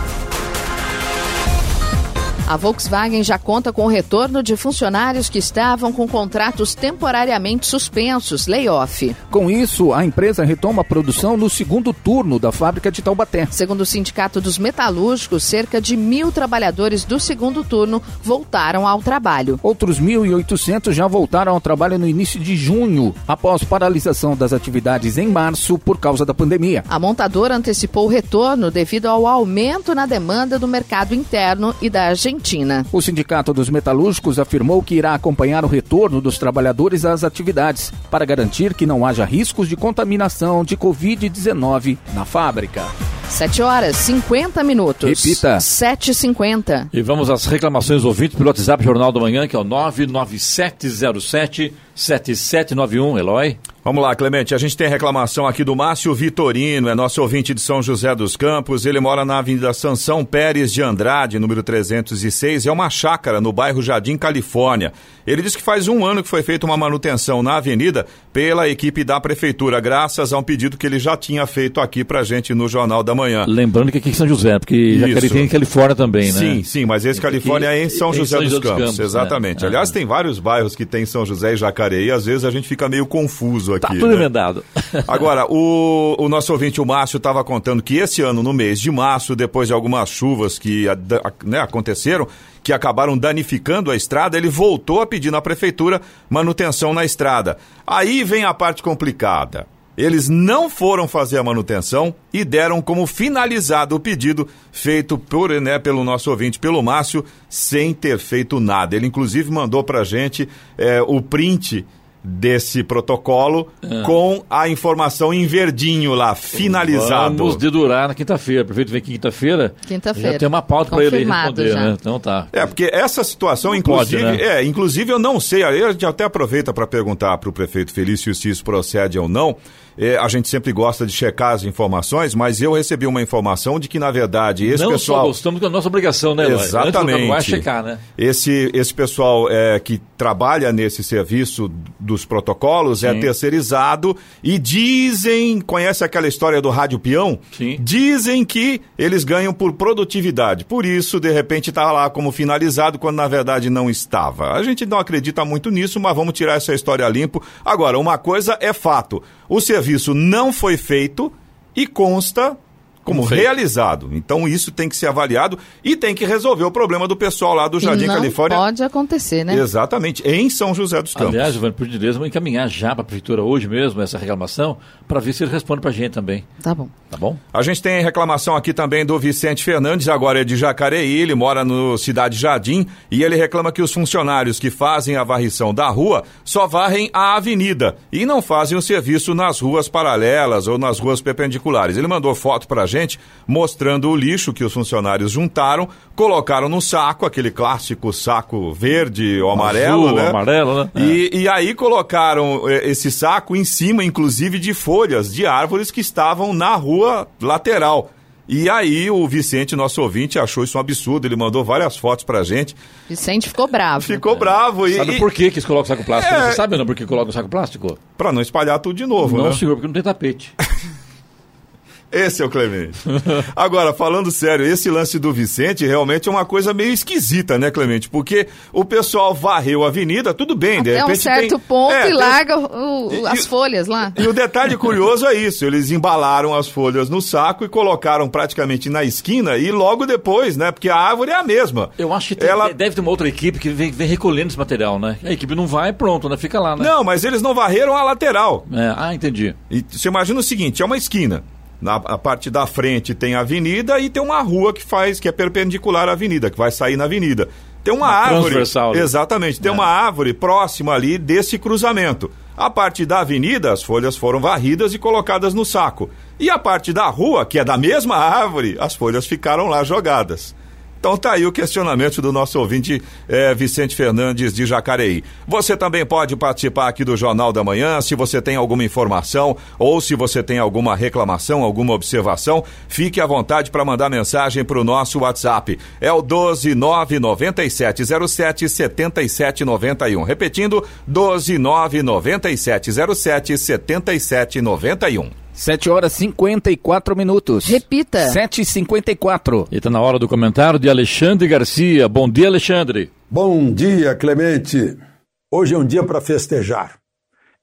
Speaker 3: A Volkswagen já conta com o retorno de funcionários que estavam com contratos temporariamente suspensos, layoff.
Speaker 2: Com isso, a empresa retoma a produção no segundo turno da fábrica de Taubaté.
Speaker 3: Segundo o Sindicato dos Metalúrgicos, cerca de mil trabalhadores do segundo turno voltaram ao trabalho.
Speaker 2: Outros 1.800 já voltaram ao trabalho no início de junho, após paralisação das atividades em março por causa da pandemia.
Speaker 3: A montadora antecipou o retorno devido ao aumento na demanda do mercado interno e da Argentina.
Speaker 2: O Sindicato dos Metalúrgicos afirmou que irá acompanhar o retorno dos trabalhadores às atividades para garantir que não haja riscos de contaminação de Covid-19 na fábrica.
Speaker 3: 7 horas 50 minutos.
Speaker 2: Repita.
Speaker 3: 7h50.
Speaker 1: E vamos às reclamações ouvintes pelo WhatsApp Jornal da Manhã, que é o 99707 7791, Eloy.
Speaker 5: Vamos lá, Clemente. A gente tem reclamação aqui do Márcio Vitorino, é nosso ouvinte de São José dos Campos. Ele mora na Avenida Sansão Pérez de Andrade, número 306. É uma chácara no bairro Jardim, Califórnia. Ele diz que faz um ano que foi feita uma manutenção na avenida pela equipe da prefeitura, graças a um pedido que ele já tinha feito aqui pra gente no Jornal da Manhã.
Speaker 1: Lembrando que aqui em São José, porque Jacareí tem em Califórnia também, né?
Speaker 5: Sim, sim, mas esse Califórnia é em São
Speaker 1: em
Speaker 5: José
Speaker 1: São
Speaker 5: dos
Speaker 1: José dos
Speaker 5: Campos,
Speaker 1: Campos, né?
Speaker 5: exatamente. Aliás, tem vários bairros que tem São José e Jacareí, às vezes a gente fica meio confuso aqui.
Speaker 1: Tá tudo
Speaker 5: né?
Speaker 1: emendado.
Speaker 5: Agora, o, o nosso ouvinte, o Márcio, estava contando que esse ano, no mês de março, depois de algumas chuvas que a- né, aconteceram, que acabaram danificando a estrada, ele voltou a pedir na prefeitura manutenção na estrada. Aí vem a parte complicada. Eles não foram fazer a manutenção e deram como finalizado o pedido feito por, né, pelo nosso ouvinte, pelo Márcio, sem ter feito nada. Ele, inclusive, mandou pra gente eh, o print desse protocolo
Speaker 1: Ah.
Speaker 5: com a informação em verdinho lá, finalizado.
Speaker 1: Vamos dedurar na quinta-feira. O prefeito vem aqui quinta-feira.
Speaker 3: Quinta-feira.
Speaker 1: Já tem uma pauta para ele responder,
Speaker 3: já.
Speaker 1: né? Então tá.
Speaker 5: É, porque essa situação,
Speaker 1: Não
Speaker 5: inclusive,
Speaker 1: pode, né?
Speaker 5: é, inclusive eu não sei, aí a gente até aproveita para perguntar para o prefeito Felício se isso procede ou não. É, a gente sempre gosta de checar as informações, mas eu recebi uma informação de que, na verdade, esse
Speaker 1: não
Speaker 5: pessoal.
Speaker 1: só gostamos da nossa obrigação, né, Eloy?
Speaker 5: Exatamente.
Speaker 1: checar, né?
Speaker 5: Esse, esse pessoal é, que trabalha nesse serviço dos protocolos é
Speaker 1: Sim.
Speaker 5: terceirizado e dizem, conhece aquela história do rádio peão?
Speaker 1: Sim.
Speaker 5: Dizem que eles ganham por produtividade. Por isso, de repente, está lá como finalizado, quando na verdade não estava. A gente não acredita muito nisso, mas vamos tirar essa história limpo. Agora, uma coisa é fato: o serviço não foi feito e consta como realizado. Então isso tem que ser avaliado e tem que resolver o problema do pessoal lá do Jardim
Speaker 3: não
Speaker 5: Califórnia.
Speaker 3: pode acontecer, né?
Speaker 5: Exatamente, em São José dos Campos.
Speaker 1: Aliás, Giovanni, por gentileza, vamos encaminhar já para a prefeitura hoje mesmo essa reclamação, para ver se ele responde para a gente também.
Speaker 3: Tá bom.
Speaker 1: Tá bom?
Speaker 5: A gente tem reclamação aqui também do Vicente Fernandes, agora é de Jacareí, ele mora no Cidade Jardim e ele reclama que os funcionários que fazem a varrição da rua só varrem a avenida e não fazem o serviço nas ruas paralelas ou nas ruas perpendiculares. Ele mandou foto pra gente mostrando o lixo que os funcionários juntaram, colocaram no saco, aquele clássico saco verde ou amarelo,
Speaker 1: Azul,
Speaker 5: né?
Speaker 1: amarelo, né?
Speaker 5: E, e aí colocaram eh, esse saco em cima, inclusive, de folhas de árvores que estavam na rua lateral. E aí o Vicente, nosso ouvinte, achou isso um absurdo. Ele mandou várias fotos pra gente.
Speaker 3: Vicente ficou bravo.
Speaker 5: Ficou bravo. E,
Speaker 1: É. Sabe
Speaker 5: e-
Speaker 1: por que que eles colocam saco plástico?
Speaker 5: É.
Speaker 1: Você sabe não por que colocam saco plástico?
Speaker 5: Pra não espalhar tudo de novo,
Speaker 1: não,
Speaker 5: né?
Speaker 1: senhor, porque não tem tapete.
Speaker 5: Esse é o Clemente. Agora, falando sério, esse lance do Vicente realmente é uma coisa meio esquisita, né, Clemente? Porque o pessoal varreu a avenida, tudo bem, de
Speaker 3: Até
Speaker 5: repente.
Speaker 3: um certo
Speaker 5: tem-
Speaker 3: ponto
Speaker 5: É,
Speaker 3: e
Speaker 5: tem-
Speaker 3: larga o-
Speaker 5: E-
Speaker 3: as folhas lá.
Speaker 5: E o detalhe curioso é isso: eles embalaram as folhas no saco e colocaram praticamente na esquina e logo depois, né? Porque a árvore é a mesma.
Speaker 1: Eu acho que tem-
Speaker 5: Ela-
Speaker 1: deve ter uma outra equipe que vem, vem recolhendo esse material, né? A equipe não vai, pronto, né? Fica lá, né?
Speaker 5: Não, mas eles não varreram a lateral.
Speaker 1: É, ah, entendi.
Speaker 5: E você imagina o seguinte: é uma esquina. Na a parte da frente tem a avenida e tem uma rua que faz, que é perpendicular à avenida, que vai sair na avenida. Tem uma,
Speaker 1: Uma
Speaker 5: árvore.
Speaker 1: transversal, né?
Speaker 5: Exatamente, tem
Speaker 1: É.
Speaker 5: uma árvore próxima ali desse cruzamento. A parte da avenida, as folhas foram varridas e colocadas no saco. E a parte da rua, que é da mesma árvore, as folhas ficaram lá jogadas. Então tá aí o questionamento do nosso ouvinte é, Vicente Fernandes de Jacareí. Você também pode participar aqui do Jornal da Manhã, se você tem alguma informação ou se você tem alguma reclamação, alguma observação, fique à vontade para mandar mensagem para o nosso WhatsApp. É o 1299707 7791. Repetindo, 1299707 7791.
Speaker 2: 7 horas 54 minutos.
Speaker 3: Repita.
Speaker 2: 7 e 54
Speaker 1: E está na hora do comentário de Alexandre Garcia. Bom dia, Alexandre.
Speaker 4: Bom dia, Clemente. Hoje é um dia para festejar.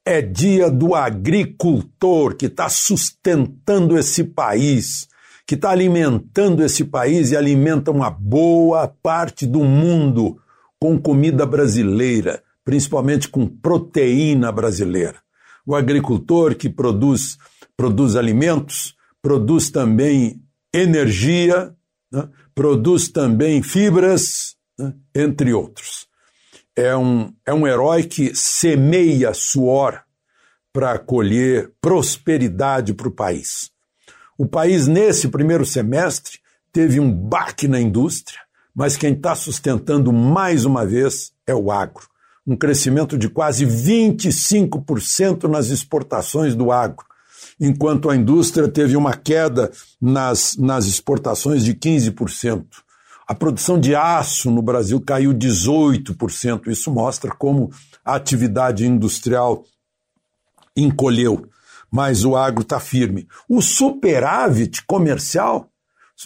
Speaker 4: É dia do agricultor que está sustentando esse país, que está alimentando esse país e alimenta uma boa parte do mundo com comida brasileira, principalmente com proteína brasileira. O agricultor que produz produz alimentos, produz também energia, né? produz também fibras, né? entre outros. É um, é um herói que semeia suor para colher prosperidade para o país. O país, nesse primeiro semestre, teve um baque na indústria, mas quem está sustentando mais uma vez é o agro. Um crescimento de quase 25% nas exportações do agro enquanto a indústria teve uma queda nas, nas exportações de 15%. A produção de aço no Brasil caiu 18%. Isso mostra como a atividade industrial encolheu, mas o agro está firme. O superávit comercial,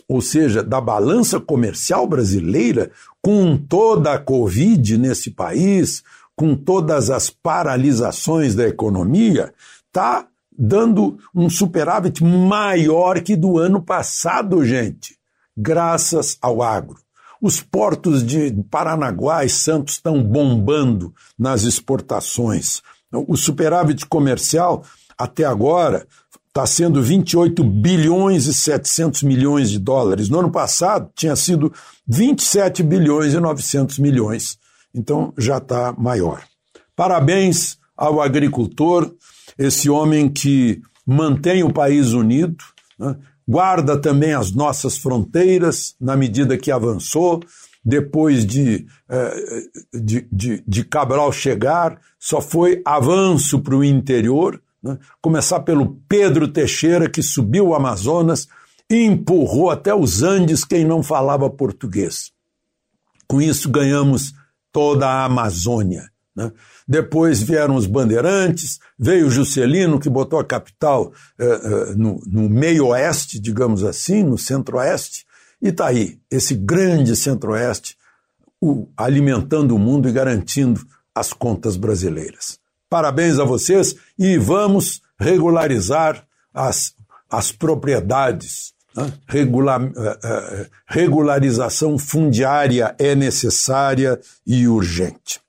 Speaker 4: ou seja, da balança comercial brasileira, com toda a Covid nesse país, com todas as paralisações da economia, está dando um superávit maior que do ano passado, gente, graças ao agro. Os portos de Paranaguá e Santos estão bombando nas exportações. O superávit comercial, até agora, está sendo 28 bilhões e 700 milhões de dólares. No ano passado, tinha sido 27 bilhões e 900 milhões. Então, já está maior. Parabéns ao agricultor esse homem que mantém o país unido, né? guarda também as nossas fronteiras na medida que avançou. Depois de, eh, de, de, de Cabral chegar, só foi avanço para o interior. Né? Começar pelo Pedro Teixeira, que subiu o Amazonas e empurrou até os Andes quem não falava português. Com isso, ganhamos toda a Amazônia. Né? Depois vieram os bandeirantes, veio o Juscelino, que botou a capital eh, eh, no, no meio-oeste, digamos assim, no centro-oeste, e está aí, esse grande centro-oeste, alimentando o mundo e garantindo as contas brasileiras. Parabéns a vocês e vamos regularizar as, as propriedades. Né? Regular, eh, regularização fundiária é necessária e urgente.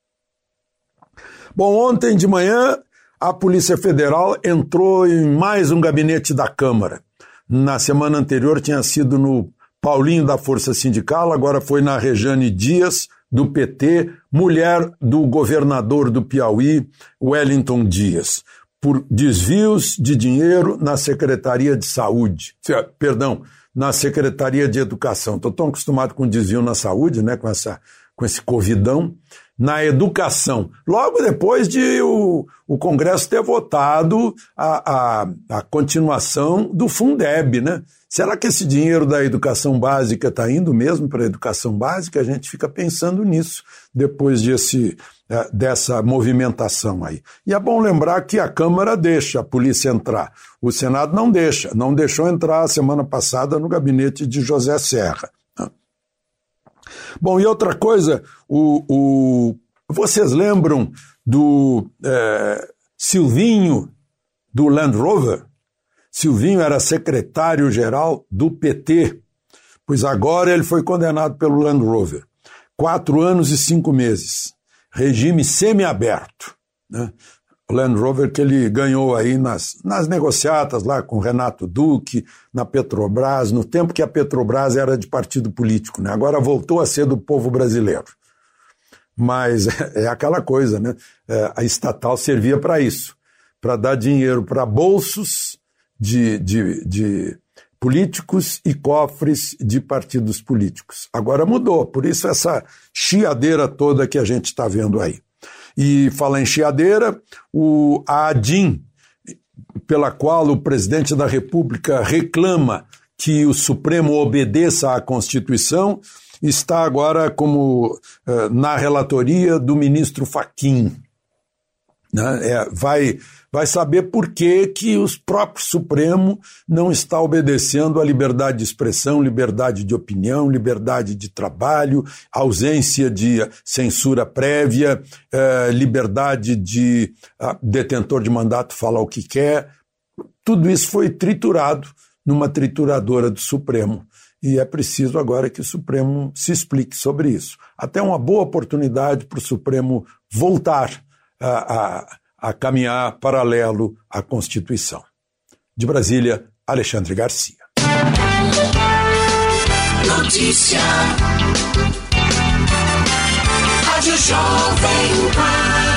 Speaker 4: Bom, ontem de manhã a Polícia Federal entrou em mais um gabinete da Câmara. Na semana anterior tinha sido no Paulinho da Força Sindical, agora foi na Rejane Dias, do PT, mulher do governador do Piauí, Wellington Dias, por desvios de dinheiro na Secretaria de Saúde. Perdão, na Secretaria de Educação. Estou tão acostumado com desvio na saúde, né, com, essa, com esse covidão na educação. Logo depois de o, o Congresso ter votado a, a, a continuação do Fundeb, né? Será que esse dinheiro da educação básica está indo mesmo para a educação básica? A gente fica pensando nisso depois desse, é, dessa movimentação aí. E é bom lembrar que a Câmara deixa a polícia entrar. O Senado não deixa, não deixou entrar semana passada no gabinete de José Serra. Bom, e outra coisa, o, o vocês lembram do é, Silvinho do Land Rover? Silvinho era secretário-geral do PT, pois agora ele foi condenado pelo Land Rover. Quatro anos e cinco meses. Regime semiaberto. Né? Land Rover que ele ganhou aí nas, nas negociatas lá com Renato Duque, na Petrobras, no tempo que a Petrobras era de partido político, né? agora voltou a ser do povo brasileiro. Mas é aquela coisa, né? É, a estatal servia para isso para dar dinheiro para bolsos de, de, de políticos e cofres de partidos políticos. Agora mudou, por isso essa chiadeira toda que a gente está vendo aí. E fala em chiadeira, o, a ADIM, pela qual o presidente da República reclama que o Supremo obedeça à Constituição, está agora como eh, na relatoria do ministro Faquim. Né? É, vai vai saber por que, que o próprio Supremo não está obedecendo à liberdade de expressão, liberdade de opinião, liberdade de trabalho, ausência de censura prévia, eh, liberdade de ah, detentor de mandato falar o que quer. Tudo isso foi triturado numa trituradora do Supremo. E é preciso agora que o Supremo se explique sobre isso. Até uma boa oportunidade para o Supremo voltar a, a a caminhar paralelo à Constituição. De Brasília, Alexandre Garcia.
Speaker 11: Notícia. Rádio Jovem Pan.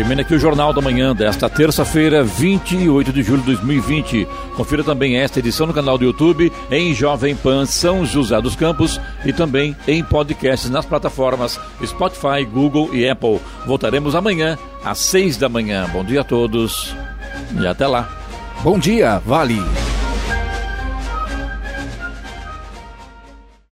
Speaker 1: Termina aqui o Jornal da Manhã desta terça-feira, 28 de julho de 2020. Confira também esta edição no canal do YouTube, em Jovem Pan São José dos Campos e também em podcasts nas plataformas Spotify, Google e Apple. Voltaremos amanhã às seis da manhã. Bom dia a todos e até lá.
Speaker 2: Bom dia, Vale.